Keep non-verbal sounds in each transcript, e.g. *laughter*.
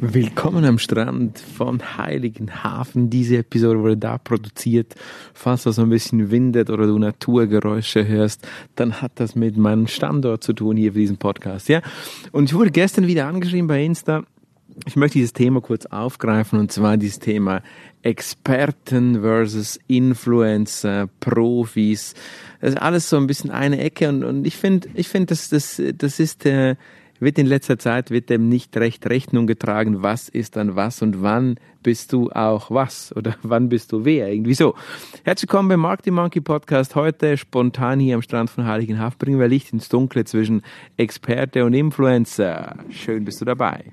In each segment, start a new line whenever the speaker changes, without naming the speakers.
Willkommen am Strand von Heiligenhafen. Diese Episode wurde da produziert. Falls das so ein bisschen windet oder du Naturgeräusche hörst, dann hat das mit meinem Standort zu tun hier für diesen Podcast, ja? Und ich wurde gestern wieder angeschrieben bei Insta. Ich möchte dieses Thema kurz aufgreifen und zwar dieses Thema Experten versus Influencer, Profis. Das ist alles so ein bisschen eine Ecke und, und ich finde, ich finde, das, das, das ist, äh, wird in letzter Zeit wird dem nicht recht Rechnung getragen, was ist dann was und wann bist du auch was oder *laughs* wann bist du wer, irgendwie so. Herzlich willkommen beim Marketing Monkey Podcast. Heute spontan hier am Strand von Heiligenhafen bringen wir Licht ins Dunkle zwischen Experte und Influencer. Schön bist du dabei.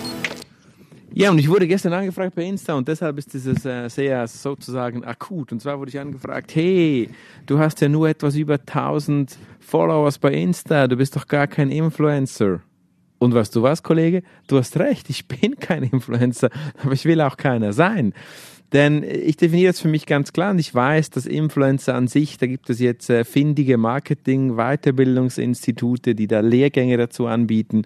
Ja, und ich wurde gestern angefragt bei Insta und deshalb ist dieses äh, sehr sozusagen akut. Und zwar wurde ich angefragt, hey, du hast ja nur etwas über 1000 Followers bei Insta, du bist doch gar kein Influencer. Und weißt du was, Kollege? Du hast recht, ich *laughs* bin kein Influencer, aber ich will auch keiner sein. Denn ich definiere es für mich ganz klar und ich weiß, dass Influencer an sich, da gibt es jetzt äh, findige Marketing, Weiterbildungsinstitute, die da Lehrgänge dazu anbieten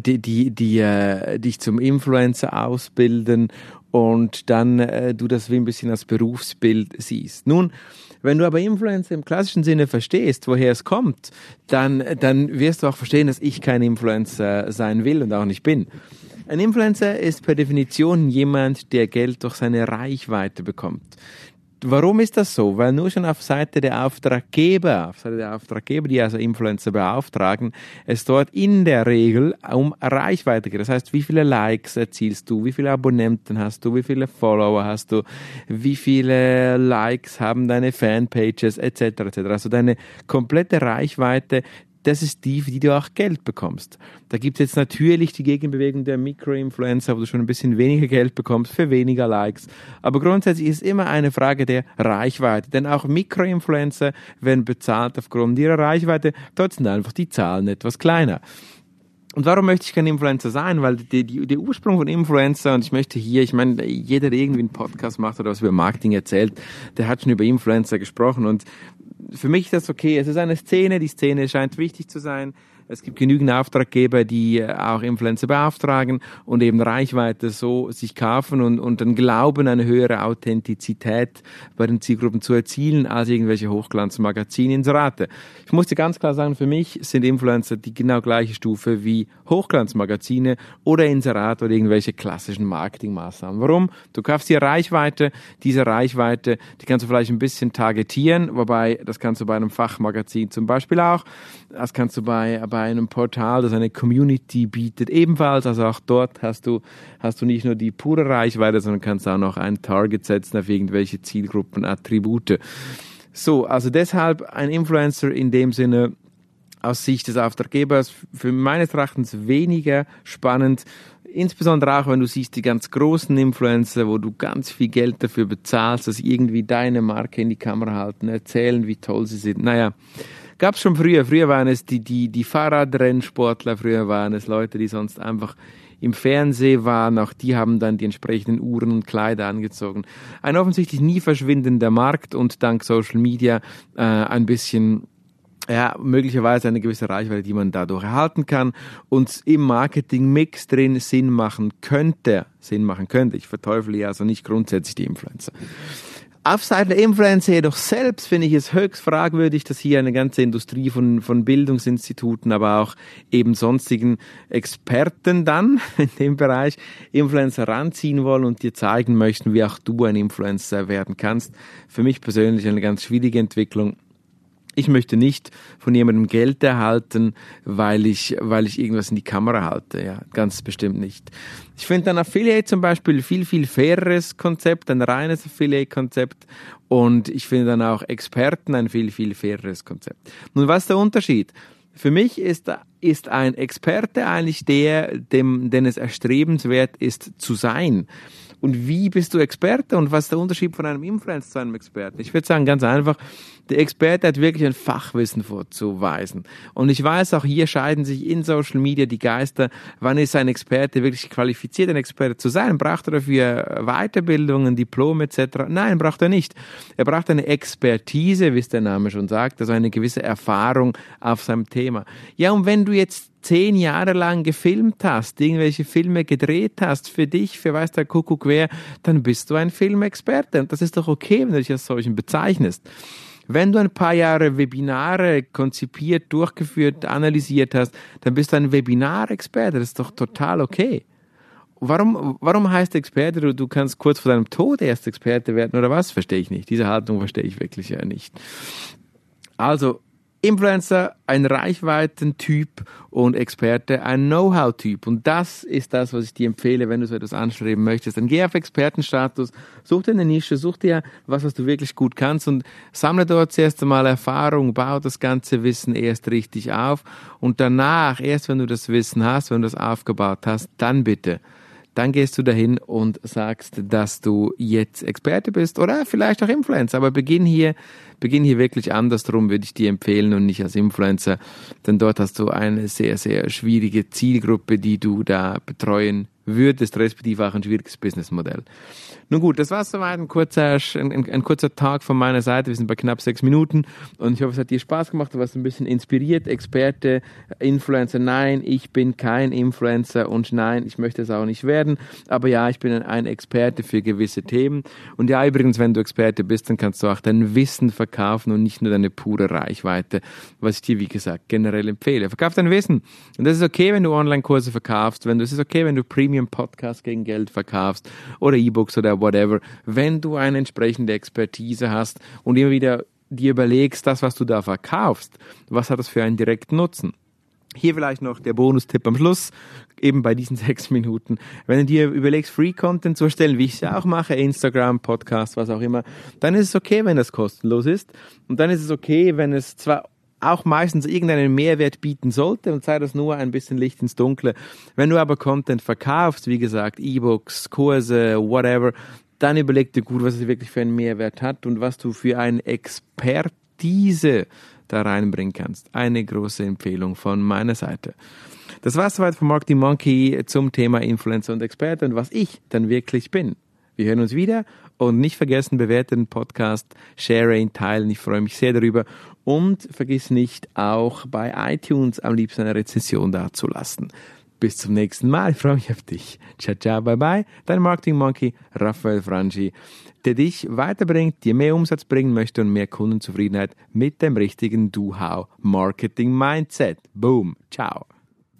die, die, die äh, dich zum Influencer ausbilden und dann äh, du das wie ein bisschen als Berufsbild siehst. Nun, wenn du aber Influencer im klassischen Sinne verstehst, woher es kommt, dann, dann wirst du auch verstehen, dass ich kein Influencer sein will und auch nicht bin. Ein Influencer ist per Definition jemand, der Geld durch seine Reichweite bekommt. Warum ist das so? Weil nur schon auf Seite der Auftraggeber, auf Seite der Auftraggeber, die also Influencer beauftragen, es dort in der Regel um Reichweite geht. Das heißt, wie viele Likes erzielst du, wie viele Abonnenten hast du, wie viele Follower hast du, wie viele Likes haben deine Fanpages etc. etc. Also deine komplette Reichweite, das ist die, für die du auch Geld bekommst. Da gibt es jetzt natürlich die Gegenbewegung der Mikroinfluencer, wo du schon ein bisschen weniger Geld bekommst für weniger Likes. Aber grundsätzlich ist immer eine Frage der Reichweite. Denn auch Mikroinfluencer werden bezahlt aufgrund ihrer Reichweite. Dort sind einfach die Zahlen etwas kleiner. Und warum möchte ich kein Influencer sein? Weil die, die, der Ursprung von Influencer, und ich möchte hier, ich meine, jeder, der irgendwie einen Podcast macht oder was über Marketing erzählt, der hat schon über Influencer gesprochen. Und für mich ist das okay. Es ist eine Szene, die Szene scheint wichtig zu sein. Es gibt genügend Auftraggeber, die äh, auch Influencer beauftragen und eben Reichweite so sich kaufen und, und dann glauben, eine höhere Authentizität bei den Zielgruppen zu erzielen als irgendwelche Hochglanzmagazine Inserate. Ich muss dir ganz klar sagen, für mich sind Influencer die genau gleiche Stufe wie Hochglanzmagazine oder Inserate oder irgendwelche klassischen Marketingmaßnahmen. Warum? Du kaufst dir Reichweite, diese Reichweite, die kannst du vielleicht ein bisschen targetieren, wobei das kannst du bei einem Fachmagazin zum Beispiel auch, das kannst du bei bei einem Portal, das eine Community bietet, ebenfalls. Also auch dort hast du, hast du nicht nur die pure Reichweite, sondern kannst auch noch ein Target setzen auf irgendwelche Zielgruppen, Attribute. So, also deshalb ein Influencer in dem Sinne aus Sicht des Auftraggebers für meines Erachtens weniger spannend. Insbesondere auch, wenn du siehst, die ganz großen Influencer, wo du ganz viel Geld dafür bezahlst, dass irgendwie deine Marke in die Kamera halten, erzählen, wie toll sie sind. Naja, Gab es schon früher. Früher waren es die, die, die Fahrradrennsportler, früher waren es Leute, die sonst einfach im Fernsehen waren, auch die haben dann die entsprechenden Uhren und Kleider angezogen. Ein offensichtlich nie verschwindender Markt und dank Social Media äh, ein bisschen ja, möglicherweise eine gewisse Reichweite, die man dadurch erhalten kann und im Marketing-Mix drin Sinn machen könnte, Sinn machen könnte. Ich verteufle ja also nicht grundsätzlich die Influencer. Auf Seiten der Influencer jedoch selbst finde ich es höchst fragwürdig, dass hier eine ganze Industrie von, von Bildungsinstituten, aber auch eben sonstigen Experten dann *laughs* in dem Bereich Influencer ranziehen wollen und dir zeigen möchten, wie auch du ein Influencer werden kannst. Für mich persönlich eine ganz schwierige Entwicklung. Ich möchte nicht von jemandem Geld erhalten, weil ich, weil ich irgendwas in die Kamera halte. Ja, ganz bestimmt nicht. Ich finde ein Affiliate zum Beispiel viel, viel faireres Konzept, ein reines Affiliate-Konzept. Und ich finde dann auch Experten ein viel, viel faireres Konzept. Nun, was ist der Unterschied? Für mich ist, ist ein Experte eigentlich der, dem, den es erstrebenswert ist zu sein. Und wie bist du Experte und was ist der Unterschied von einem Influencer zu einem Experten? Ich würde sagen, ganz einfach, der Experte hat wirklich ein Fachwissen vorzuweisen. Und ich weiß, auch hier scheiden sich in Social Media die Geister. Wann ist ein Experte wirklich qualifiziert, ein Experte zu sein? Braucht er dafür Weiterbildungen, Diplom etc.? Nein, braucht er nicht. Er braucht eine Expertise, wie es der Name schon sagt, also eine gewisse Erfahrung auf seinem Thema. Ja, und wenn du jetzt zehn Jahre lang gefilmt hast, irgendwelche Filme gedreht hast für dich, für weiß der Kuckuck wer, dann bist du ein Filmexperte. Und das ist doch okay, wenn du dich als solchen bezeichnest. Wenn du ein paar Jahre Webinare konzipiert, durchgeführt, analysiert hast, dann bist du ein Webinarexperte. Das ist doch total okay. Warum, warum heißt Experte, du, du kannst kurz vor deinem Tod erst Experte werden oder was? Verstehe ich nicht. Diese Haltung verstehe ich wirklich ja nicht. Also, Influencer, ein Reichweitentyp und Experte, ein Know-how-Typ. Und das ist das, was ich dir empfehle, wenn du so etwas anstreben möchtest. Dann geh auf Expertenstatus, such dir eine Nische, such dir was, was du wirklich gut kannst und sammle dort zuerst einmal Erfahrung, bau das ganze Wissen erst richtig auf und danach, erst wenn du das Wissen hast, wenn du das aufgebaut hast, dann bitte dann gehst du dahin und sagst, dass du jetzt Experte bist oder vielleicht auch Influencer. Aber beginn hier beginn hier wirklich andersrum, würde ich dir empfehlen und nicht als Influencer, denn dort hast du eine sehr, sehr schwierige Zielgruppe, die du da betreuen würdest, respektive auch ein schwieriges Businessmodell. Nun gut, das war soweit ein kurzer, ein, ein, ein, kurzer Tag von meiner Seite. Wir sind bei knapp sechs Minuten und ich hoffe, es hat dir Spaß gemacht. Du warst ein bisschen inspiriert. Experte, Influencer. Nein, ich bin kein Influencer und nein, ich möchte es auch nicht werden. Aber ja, ich bin ein, Experte für gewisse Themen. Und ja, übrigens, wenn du Experte bist, dann kannst du auch dein Wissen verkaufen und nicht nur deine pure Reichweite, was ich dir, wie gesagt, generell empfehle. Verkauf dein Wissen. Und das ist okay, wenn du Online-Kurse verkaufst, wenn du, es ist okay, wenn du Premium-Podcasts gegen Geld verkaufst oder E-Books oder whatever, wenn du eine entsprechende Expertise hast und immer wieder dir überlegst, das, was du da verkaufst, was hat das für einen direkten Nutzen? Hier vielleicht noch der Bonustipp am Schluss, eben bei diesen *laughs* sechs Minuten. Wenn du dir überlegst, Free Content zu erstellen, wie ich es auch mache, Instagram, Podcast, was auch immer, dann ist es okay, wenn das kostenlos ist. Und dann ist es okay, wenn es zwar auch meistens irgendeinen Mehrwert bieten sollte und sei das nur ein bisschen Licht ins Dunkle. Wenn du aber Content verkaufst, wie gesagt, E-Books, Kurse, whatever, dann überleg dir gut, was es wirklich für einen Mehrwert hat und was du für eine Expertise da reinbringen kannst. Eine große Empfehlung von meiner Seite. Das war soweit von Marketing Monkey zum Thema Influencer und Experte und was ich dann wirklich bin. Wir hören uns wieder und nicht vergessen, bewerte den Podcast, share ihn, teilen. Ich freue mich sehr darüber. Und vergiss nicht, auch bei iTunes am liebsten eine Rezension dazulassen. Bis zum nächsten Mal. Ich freue mich auf dich. Ciao, ciao, bye, bye. Dein Marketing Monkey, Raphael Frangi, der dich weiterbringt, dir mehr Umsatz bringen möchte und mehr Kundenzufriedenheit mit dem richtigen Do-How Marketing Mindset. Boom. Ciao.